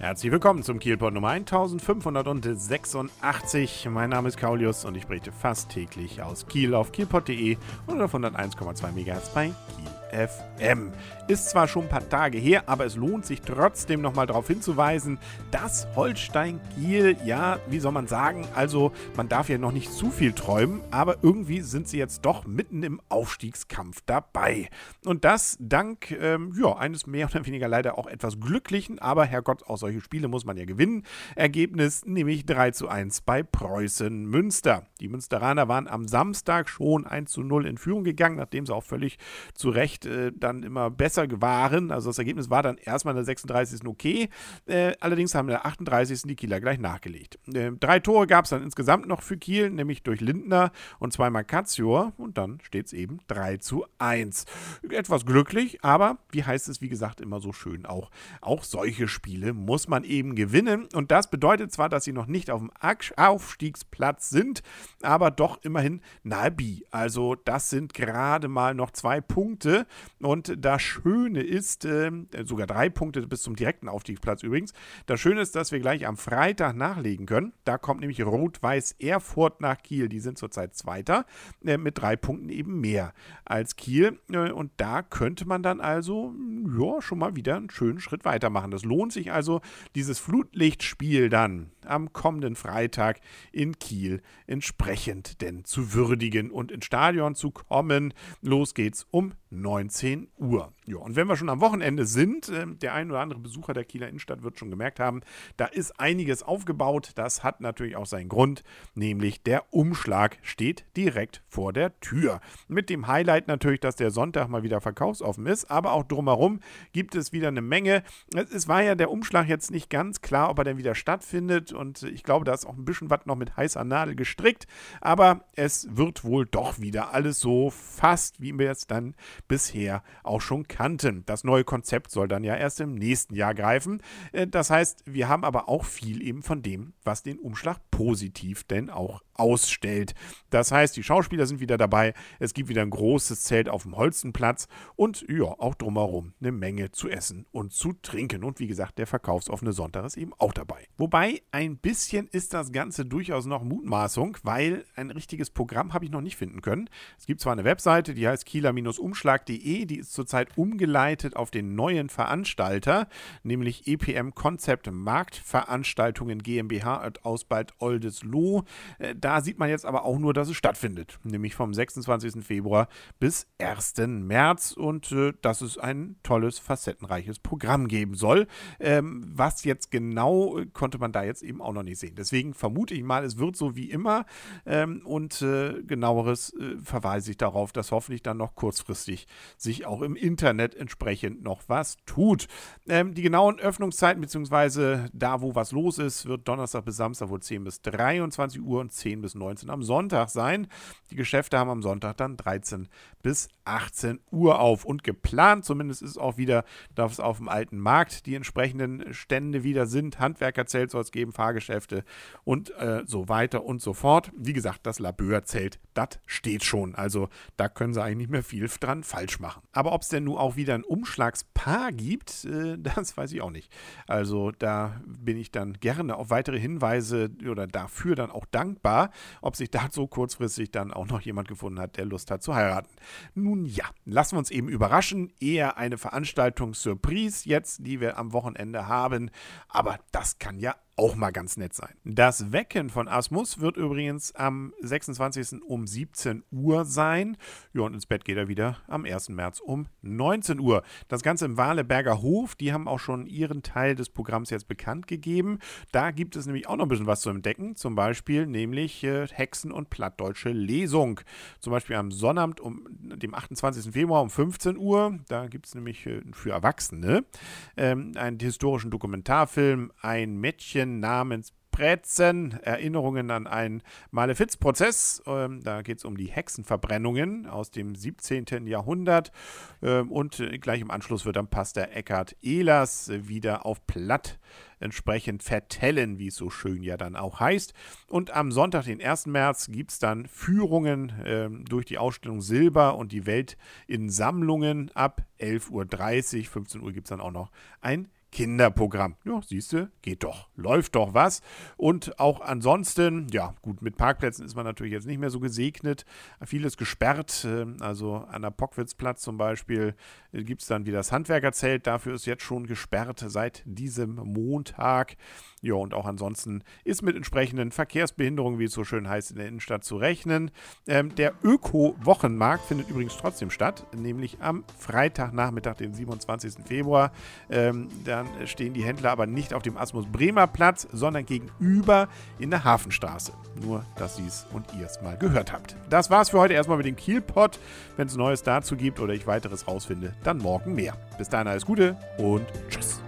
Herzlich willkommen zum Kielport Nummer 1586. Mein Name ist Kaulius und ich berichte fast täglich aus Kiel auf kielport.de und auf 101,2 MHz bei Kiel FM. Ist zwar schon ein paar Tage her, aber es lohnt sich trotzdem nochmal darauf hinzuweisen, dass Holstein Kiel, ja, wie soll man sagen, also man darf ja noch nicht zu viel träumen, aber irgendwie sind sie jetzt doch mitten im Aufstiegskampf dabei. Und das dank, ähm, ja, eines mehr oder weniger leider auch etwas glücklichen, aber Herrgott, auch solche Spiele muss man ja gewinnen. Ergebnis nämlich 3 zu 1 bei Preußen Münster. Die Münsteraner waren am Samstag schon 1 zu 0 in Führung gegangen, nachdem sie auch völlig zu Recht äh, dann immer besser waren. Also das Ergebnis war dann erstmal in der 36. okay. Äh, allerdings haben in der 38. die Kieler gleich nachgelegt. Äh, drei Tore gab es dann insgesamt noch für Kiel, nämlich durch Lindner und zweimal Katzior. Und dann steht es eben 3 zu 1. Etwas glücklich, aber wie heißt es, wie gesagt, immer so schön auch. Auch solche Spiele muss man eben gewinnen. Und das bedeutet zwar, dass sie noch nicht auf dem Aufstiegsplatz sind, aber doch immerhin nahe bi. Also das sind gerade mal noch zwei Punkte. Und das Schöne ist, äh, sogar drei Punkte bis zum direkten Aufstiegsplatz übrigens. Das Schöne ist, dass wir gleich am Freitag nachlegen können. Da kommt nämlich Rot-Weiß Erfurt nach Kiel. Die sind zurzeit Zweiter äh, mit drei Punkten eben mehr als Kiel. Äh, und da könnte man dann also ja, schon mal wieder einen schönen Schritt weitermachen. Das lohnt sich also, dieses Flutlichtspiel dann am kommenden Freitag in Kiel entsprechend denn zu würdigen und ins Stadion zu kommen. Los geht's um 19 Uhr. Ja, und wenn wir schon am Wochenende sind, äh, der ein oder andere Besucher der Kieler Innenstadt wird schon gemerkt haben, da ist einiges aufgebaut. Das hat natürlich auch seinen Grund, nämlich der Umschlag steht direkt vor der Tür. Mit dem Highlight natürlich, dass der Sonntag mal wieder verkaufsoffen ist, aber auch drumherum gibt es wieder eine Menge. Es war ja der Umschlag jetzt nicht ganz klar, ob er denn wieder stattfindet und ich glaube, da ist auch ein bisschen was noch mit heißer Nadel gestrickt, aber es wird wohl doch wieder alles so fast, wie wir es dann bisher auch schon kannten kannten. Das neue Konzept soll dann ja erst im nächsten Jahr greifen. Äh, das heißt, wir haben aber auch viel eben von dem, was den Umschlag positiv denn auch ausstellt. Das heißt, die Schauspieler sind wieder dabei, es gibt wieder ein großes Zelt auf dem Holzenplatz und ja, auch drumherum eine Menge zu essen und zu trinken. Und wie gesagt, der verkaufsoffene Sonntag ist eben auch dabei. Wobei ein bisschen ist das Ganze durchaus noch Mutmaßung, weil ein richtiges Programm habe ich noch nicht finden können. Es gibt zwar eine Webseite, die heißt kieler-umschlag.de, die ist zurzeit umgeleitet auf den neuen Veranstalter, nämlich EPM Konzept Marktveranstaltungen GmbH aus Bad Oldesloe. Äh, da sieht man jetzt aber auch nur, dass es stattfindet, nämlich vom 26. Februar bis 1. März und äh, dass es ein tolles, facettenreiches Programm geben soll. Ähm, was jetzt genau, äh, konnte man da jetzt eben auch noch nicht sehen. Deswegen vermute ich mal, es wird so wie immer ähm, und genaueres verweise ich darauf, dass hoffentlich dann noch kurzfristig sich auch im Internet entsprechend noch was tut. Ähm, die genauen Öffnungszeiten beziehungsweise da, wo was los ist, wird Donnerstag bis Samstag wohl 10 bis 23 Uhr und 10 bis 19 am Sonntag sein. Die Geschäfte haben am Sonntag dann 13 bis 18 Uhr auf. Und geplant zumindest ist auch wieder, dass es auf dem alten Markt die entsprechenden Stände wieder sind. Handwerkerzelt soll es geben, Fahrgeschäfte und äh, so weiter und so fort. Wie gesagt, das Labeurzelt, das steht schon. Also da können sie eigentlich nicht mehr viel dran falsch machen. Aber ob es denn nun auch wieder ein Umschlagspaar gibt, äh, das weiß ich auch nicht. Also da bin ich dann gerne auf weitere Hinweise oder dafür dann auch dankbar, ob sich da so kurzfristig dann auch noch jemand gefunden hat, der Lust hat zu heiraten. Nun ja, lassen wir uns eben überraschen. Eher eine Veranstaltung Surprise jetzt, die wir am Wochenende haben. Aber das kann ja auch mal ganz nett sein. Das Wecken von Asmus wird übrigens am 26. um 17 Uhr sein. Ja, und ins Bett geht er wieder am 1. März um 19 Uhr. Das Ganze im Waleberger Hof, die haben auch schon ihren Teil des Programms jetzt bekannt gegeben. Da gibt es nämlich auch noch ein bisschen was zu entdecken. Zum Beispiel nämlich äh, Hexen- und Plattdeutsche Lesung. Zum Beispiel am Sonnabend um dem 28. Februar um 15 Uhr. Da gibt es nämlich äh, für Erwachsene ähm, einen historischen Dokumentarfilm, ein Mädchen namens Prätzen, Erinnerungen an einen Malefizprozess. Ähm, da geht es um die Hexenverbrennungen aus dem 17. Jahrhundert. Ähm, und äh, gleich im Anschluss wird dann Pastor Eckhard Ehlers wieder auf Platt entsprechend vertellen, wie es so schön ja dann auch heißt. Und am Sonntag, den 1. März, gibt es dann Führungen äh, durch die Ausstellung Silber und die Welt in Sammlungen ab 11.30 Uhr. 15 Uhr gibt es dann auch noch ein Kinderprogramm. Ja, siehst du, geht doch, läuft doch was. Und auch ansonsten, ja, gut, mit Parkplätzen ist man natürlich jetzt nicht mehr so gesegnet. Vieles gesperrt, äh, also an der Pockwitzplatz zum Beispiel äh, gibt es dann wieder das Handwerkerzelt. Dafür ist jetzt schon gesperrt seit diesem Montag. Ja, und auch ansonsten ist mit entsprechenden Verkehrsbehinderungen, wie es so schön heißt, in der Innenstadt zu rechnen. Ähm, der Öko-Wochenmarkt findet übrigens trotzdem statt, nämlich am Freitagnachmittag, den 27. Februar. Ähm, dann stehen die Händler aber nicht auf dem Asmus Bremer Platz, sondern gegenüber in der Hafenstraße. Nur, dass Sie es und ihr es mal gehört habt. Das war's für heute erstmal mit dem Kielpot. Wenn es Neues dazu gibt oder ich weiteres rausfinde, dann morgen mehr. Bis dahin alles Gute und tschüss.